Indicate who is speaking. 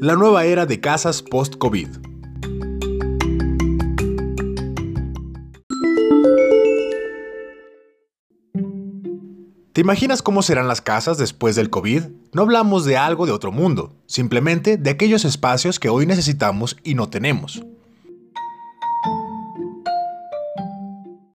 Speaker 1: la nueva era de casas post-COVID. ¿Te imaginas cómo serán las casas después del COVID? No hablamos de algo de otro mundo, simplemente de aquellos espacios que hoy necesitamos y no tenemos.